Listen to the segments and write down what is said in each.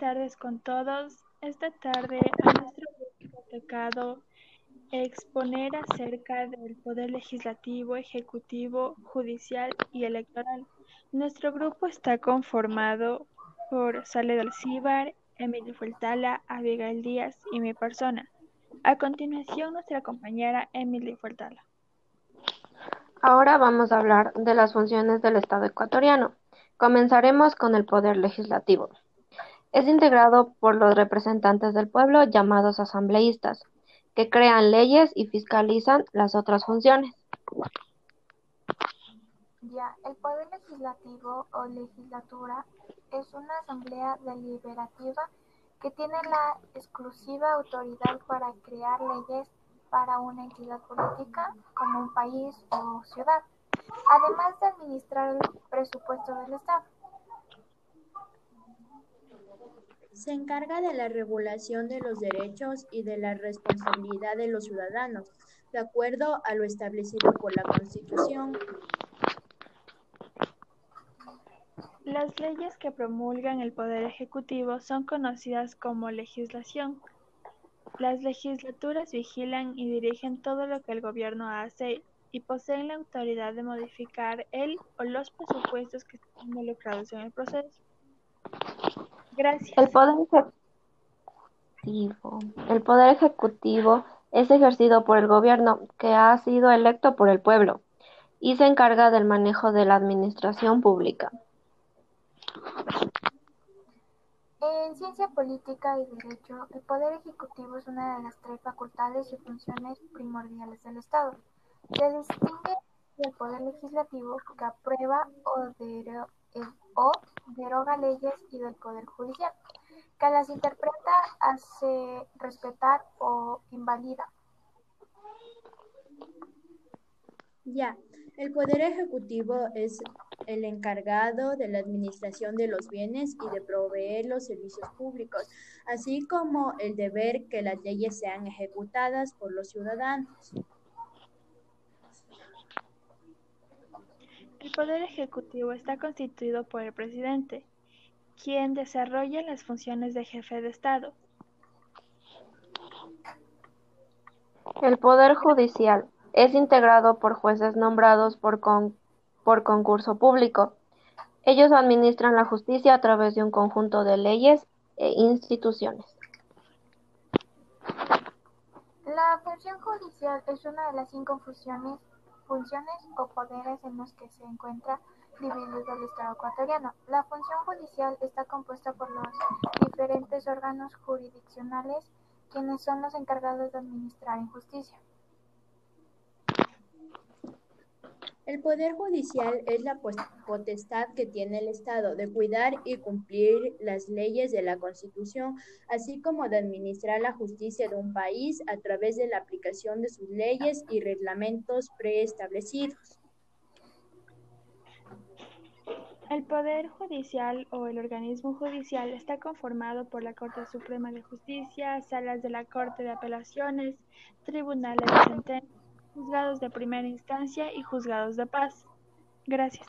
Tardes con todos. Esta tarde a nuestro grupo tocado exponer acerca del poder legislativo, ejecutivo, judicial y electoral. Nuestro grupo está conformado por Saled Alcíbar, Emilio Fultala, Abigail Díaz y mi persona. A continuación, nuestra compañera Emily Fultala. Ahora vamos a hablar de las funciones del Estado ecuatoriano. Comenzaremos con el poder legislativo. Es integrado por los representantes del pueblo llamados asambleístas, que crean leyes y fiscalizan las otras funciones. El poder legislativo o legislatura es una asamblea deliberativa que tiene la exclusiva autoridad para crear leyes para una entidad política como un país o ciudad, además de administrar el presupuesto del Estado. Se encarga de la regulación de los derechos y de la responsabilidad de los ciudadanos, de acuerdo a lo establecido por la Constitución. Las leyes que promulgan el Poder Ejecutivo son conocidas como legislación. Las legislaturas vigilan y dirigen todo lo que el gobierno hace y poseen la autoridad de modificar el o los presupuestos que están involucrados en el proceso. Gracias. El poder ejecutivo. El poder ejecutivo es ejercido por el gobierno que ha sido electo por el pueblo y se encarga del manejo de la administración pública. En ciencia política y derecho, el poder ejecutivo es una de las tres facultades y funciones primordiales del Estado. Se distingue del poder legislativo, que aprueba o, deroga leyes, y del poder judicial, que las interpreta, hace respetar o invalida. Ya, el Poder Ejecutivo es el encargado de la administración de los bienes y de proveer los servicios públicos, así como el deber que las leyes sean ejecutadas por los ciudadanos. El Poder Ejecutivo está constituido por el presidente, quien desarrolla las funciones de jefe de Estado. El Poder Judicial es integrado por jueces nombrados por, por concurso público. Ellos administran la justicia a través de un conjunto de leyes e instituciones. La función judicial es una de las cinco funciones, funciones o poderes en los que se encuentra dividido el Estado ecuatoriano. La función judicial está compuesta por los diferentes órganos jurisdiccionales, quienes son los encargados de administrar en justicia. El Poder Judicial es la potestad que tiene el Estado de cuidar y cumplir las leyes de la Constitución, así como de administrar la justicia de un país a través de la aplicación de sus leyes y reglamentos preestablecidos. El Poder Judicial o el organismo judicial está conformado por la Corte Suprema de Justicia, salas de la Corte de Apelaciones, tribunales de sentencia juzgados de primera instancia y juzgados de paz. Gracias.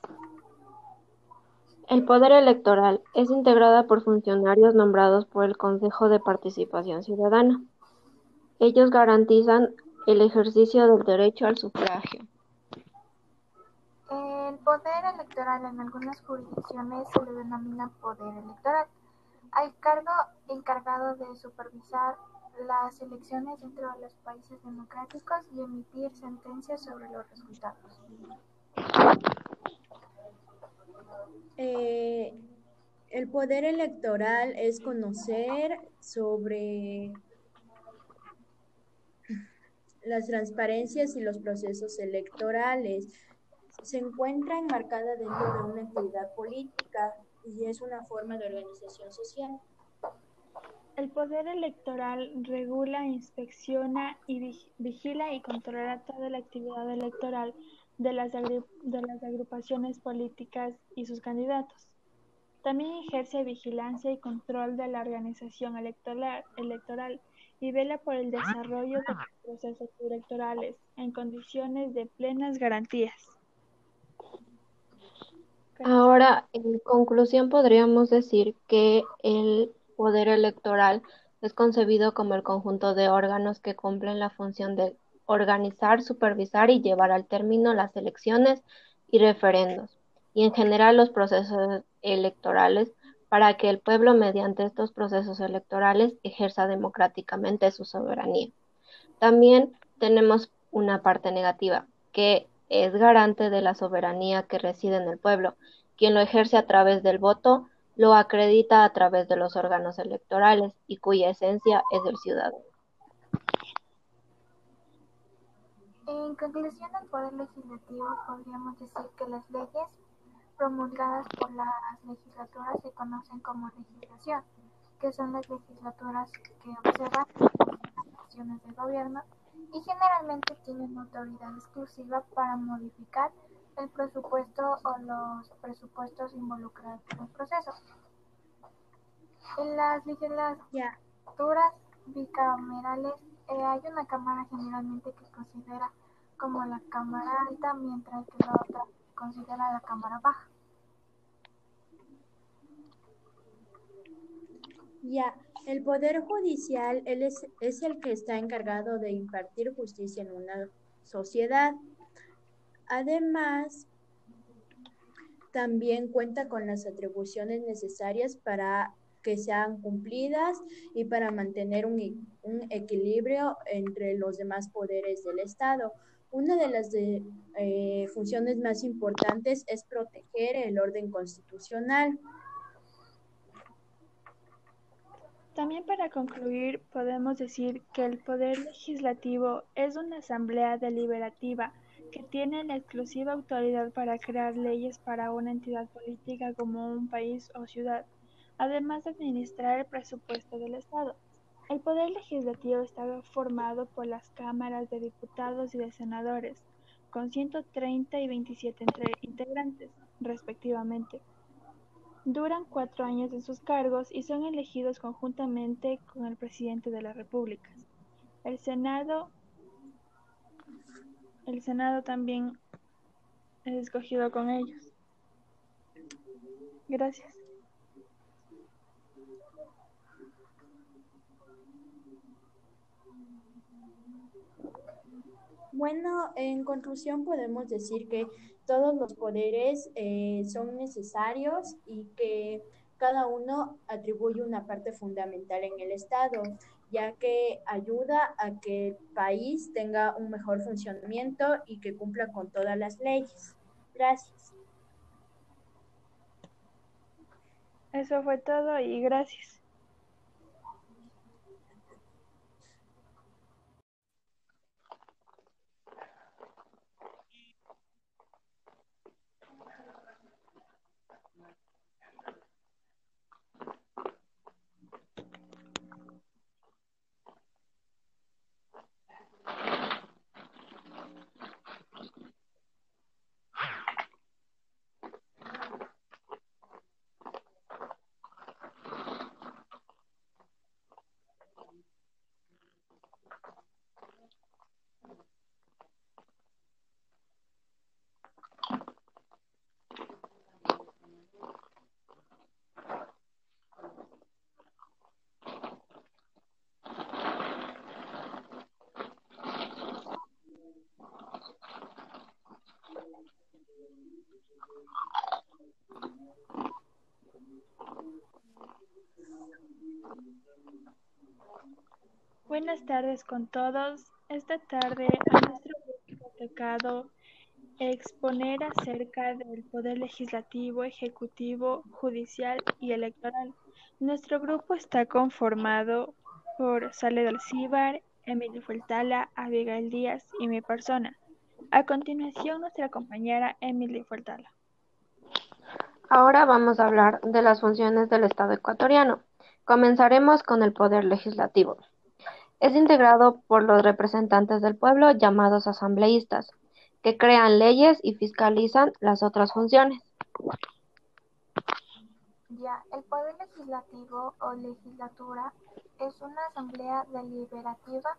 El poder electoral es integrado por funcionarios nombrados por el Consejo de Participación Ciudadana. Ellos garantizan el ejercicio del derecho al sufragio. El poder electoral en algunas jurisdicciones se le denomina poder electoral. Hay cargo encargado de supervisar las elecciones dentro de los países democráticos y emitir sentencias sobre los resultados. Eh, el poder electoral es conocer sobre las transparencias y los procesos electorales. Se encuentra enmarcada dentro de una entidad política y es una forma de organización social. El poder electoral regula, inspecciona y vigila y controla toda la actividad electoral de las, agrupaciones políticas y sus candidatos. También ejerce vigilancia y control de la organización electoral, electoral y vela por el desarrollo de los procesos electorales en condiciones de plenas garantías. Ahora, en conclusión, podríamos decir que el poder electoral es concebido como el conjunto de órganos que cumplen la función de organizar, supervisar y llevar al término las elecciones y referendos, y en general los procesos electorales para que el pueblo mediante estos procesos electorales ejerza democráticamente su soberanía. También tenemos una parte negativa, que es garante de la soberanía que reside en el pueblo, quien lo ejerce a través del voto, lo acredita a través de los órganos electorales y cuya esencia es el ciudadano. En conclusión, el Poder Legislativo podríamos decir que las leyes promulgadas por las legislaturas se conocen como legislación, que son las legislaturas que observan las acciones del gobierno y generalmente tienen autoridad exclusiva para modificar el presupuesto o los presupuestos involucrados en el proceso. En las legislaturas bicamerales eh, hay una cámara generalmente que considera como la cámara alta, mientras que la otra considera la cámara baja. Ya, el Poder Judicial él es, es el que está encargado de impartir justicia en una sociedad. Además, también cuenta con las atribuciones necesarias para que sean cumplidas y para mantener un, un equilibrio entre los demás poderes del Estado. Una de las de, eh, funciones más importantes es proteger el orden constitucional. También para concluir, podemos decir que el Poder Legislativo es una asamblea deliberativa que tiene la exclusiva autoridad para crear leyes para una entidad política como un país o ciudad, además de administrar el presupuesto del Estado. El Poder Legislativo está formado por las cámaras de diputados y de senadores, con 130 y 27 integrantes, respectivamente. Duran cuatro años en sus cargos y son elegidos conjuntamente con el presidente de la República. El Senado, el Senado también es escogido con ellos. Gracias. Bueno, en conclusión podemos decir que todos los poderes eh, son necesarios y que cada uno atribuye una parte fundamental en el Estado, ya que ayuda a que el país tenga un mejor funcionamiento y que cumpla con todas las leyes. Gracias. Eso fue todo y gracias. Buenas tardes con todos. Esta tarde a nuestro grupo ha tocado exponer acerca del poder legislativo, ejecutivo, judicial y electoral. Nuestro grupo está conformado por Sale Alcíbar, Emilio Fuertala, Abigail Díaz y mi persona. A continuación, nuestra compañera Emily Fuertala. Ahora vamos a hablar de las funciones del Estado ecuatoriano. Comenzaremos con el poder legislativo. Es integrado por los representantes del pueblo llamados asambleístas, que crean leyes y fiscalizan las otras funciones. Ya, el poder legislativo o legislatura es una asamblea deliberativa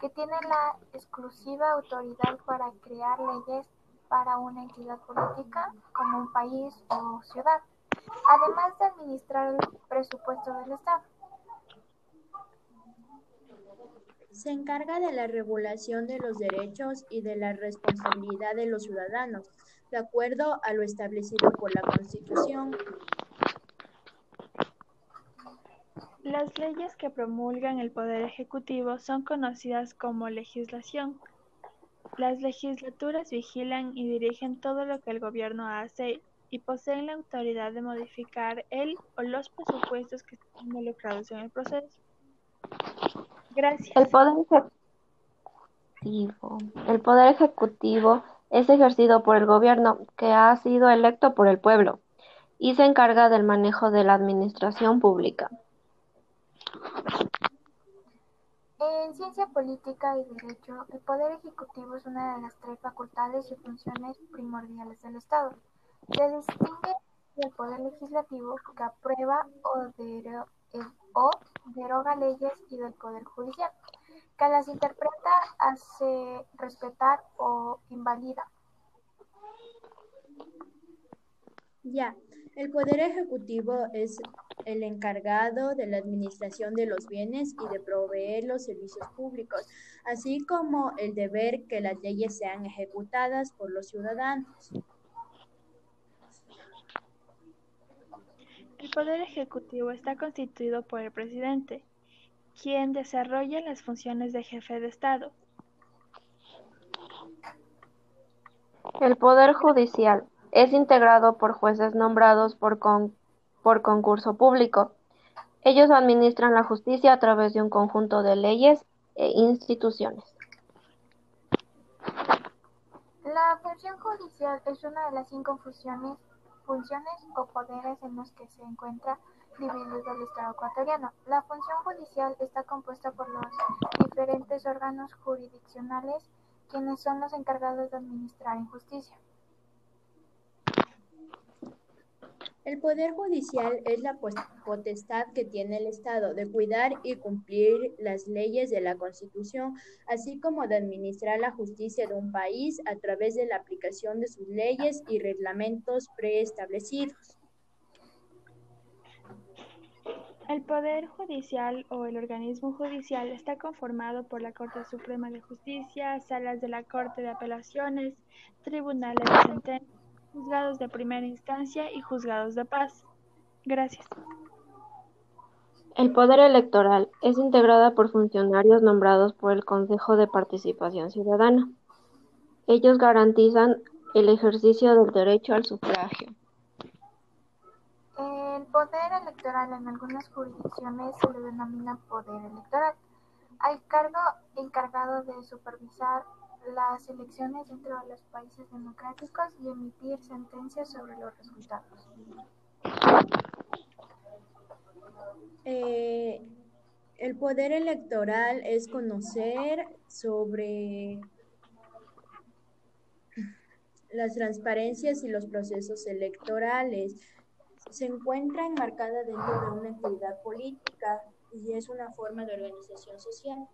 que tiene la exclusiva autoridad para crear leyes para una entidad política como un país o ciudad, además de administrar el presupuesto del Estado. Se encarga de la regulación de los derechos y de la responsabilidad de los ciudadanos, de acuerdo a lo establecido por la Constitución. Las leyes que promulgan el Poder Ejecutivo son conocidas como legislación. Las legislaturas vigilan y dirigen todo lo que el gobierno hace y poseen la autoridad de modificar el o los presupuestos que están involucrados en el proceso. Gracias. El poder ejecutivo. El poder ejecutivo es ejercido por el gobierno, que ha sido electo por el pueblo, y se encarga del manejo de la administración pública. En ciencia política y derecho, el poder ejecutivo es una de las tres facultades y funciones primordiales del Estado. Se distingue del poder legislativo, que aprueba o, o deroga leyes, y del poder judicial, que las interpreta, hace respetar o invalida. Ya, el Poder Ejecutivo es el encargado de la administración de los bienes y de proveer los servicios públicos, así como el deber que las leyes sean ejecutadas por los ciudadanos. El Poder Ejecutivo está constituido por el presidente, quien desarrolla las funciones de jefe de Estado. El Poder Judicial es integrado por jueces nombrados por, por concurso público. Ellos administran la justicia a través de un conjunto de leyes e instituciones. La función judicial es una de las cinco funciones, funciones o poderes en los que se encuentra dividido el Estado ecuatoriano. La función judicial está compuesta por los diferentes órganos jurisdiccionales, quienes son los encargados de administrar en justicia. El Poder Judicial es la potestad que tiene el Estado de cuidar y cumplir las leyes de la Constitución, así como de administrar la justicia de un país a través de la aplicación de sus leyes y reglamentos preestablecidos. El Poder Judicial o el organismo judicial está conformado por la Corte Suprema de Justicia, salas de la Corte de Apelaciones, tribunales de juzgados de primera instancia y juzgados de paz. Gracias. El poder electoral es integrada por funcionarios nombrados por el Consejo de Participación Ciudadana. Ellos garantizan el ejercicio del derecho al sufragio. El poder electoral en algunas jurisdicciones se le denomina poder electoral, al cargo encargado de supervisar las elecciones dentro de los países democráticos y emitir sentencias sobre los resultados. Eh, el poder electoral es conocer sobre las transparencias y los procesos electorales. Se encuentra enmarcada dentro de una entidad política y es una forma de organización social.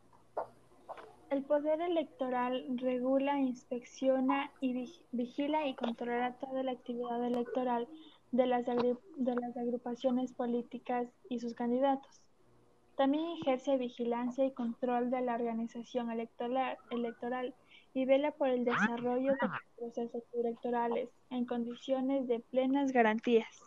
El Poder Electoral regula, inspecciona y vigila y controla toda la actividad electoral de las, de las agrupaciones políticas y sus candidatos. También ejerce vigilancia y control de la organización electoral, electoral y vela por el desarrollo de los procesos electorales en condiciones de plenas garantías.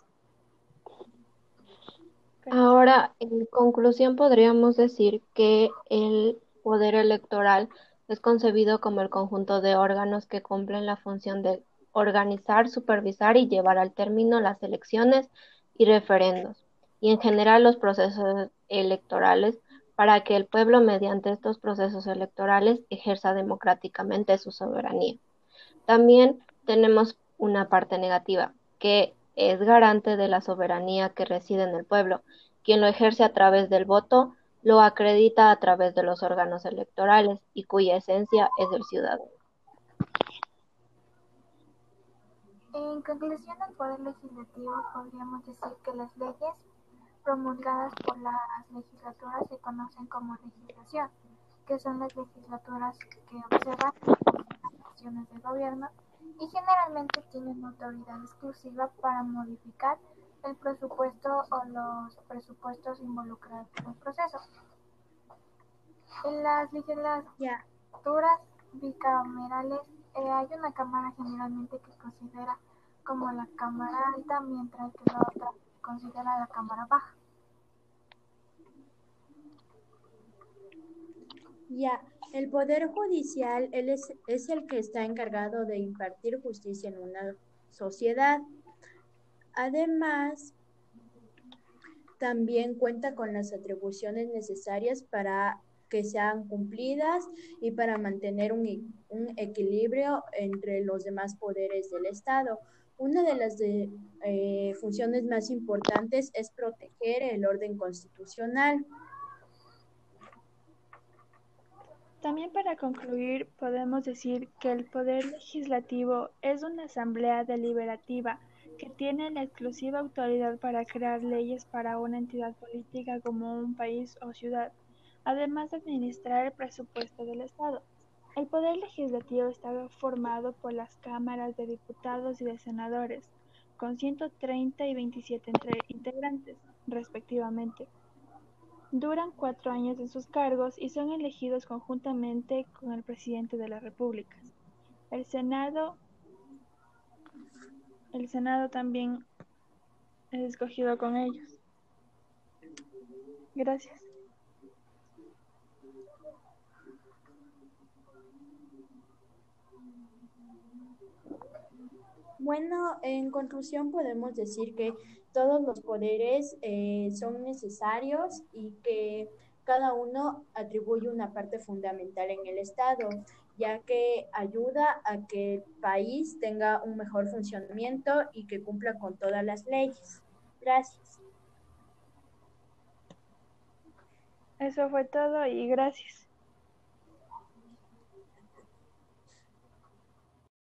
Ahora, en conclusión, podríamos decir que el poder electoral es concebido como el conjunto de órganos que cumplen la función de organizar, supervisar y llevar al término las elecciones y referendos, y en general los procesos electorales para que el pueblo mediante estos procesos electorales ejerza democráticamente su soberanía. También tenemos una parte negativa, que es garante de la soberanía que reside en el pueblo, quien lo ejerce a través del voto lo acredita a través de los órganos electorales y cuya esencia es el ciudadano. En conclusión, el Poder Legislativo podríamos decir que las leyes promulgadas por las legislaturas se conocen como legislación, que son las legislaturas que observan las acciones del gobierno y generalmente tienen autoridad exclusiva para modificar el presupuesto o los presupuestos involucrados en el proceso. En las legislaturas bicamerales eh, hay una cámara generalmente que considera como la cámara alta, mientras que la otra considera la cámara baja. Ya, el Poder Judicial él es, es el que está encargado de impartir justicia en una sociedad. Además, también cuenta con las atribuciones necesarias para que sean cumplidas y para mantener un, un equilibrio entre los demás poderes del Estado. Una de las de, eh, funciones más importantes es proteger el orden constitucional. También para concluir, podemos decir que el Poder Legislativo es una asamblea deliberativa que tiene la exclusiva autoridad para crear leyes para una entidad política como un país o ciudad, además de administrar el presupuesto del Estado. El Poder Legislativo está formado por las cámaras de diputados y de senadores, con 130 y 27 integrantes, respectivamente. Duran cuatro años en sus cargos y son elegidos conjuntamente con el presidente de la República. El Senado, el Senado también es escogido con ellos. Gracias. Bueno, en conclusión podemos decir que todos los poderes eh, son necesarios y que cada uno atribuye una parte fundamental en el Estado, ya que ayuda a que el país tenga un mejor funcionamiento y que cumpla con todas las leyes. Gracias. Eso fue todo y gracias.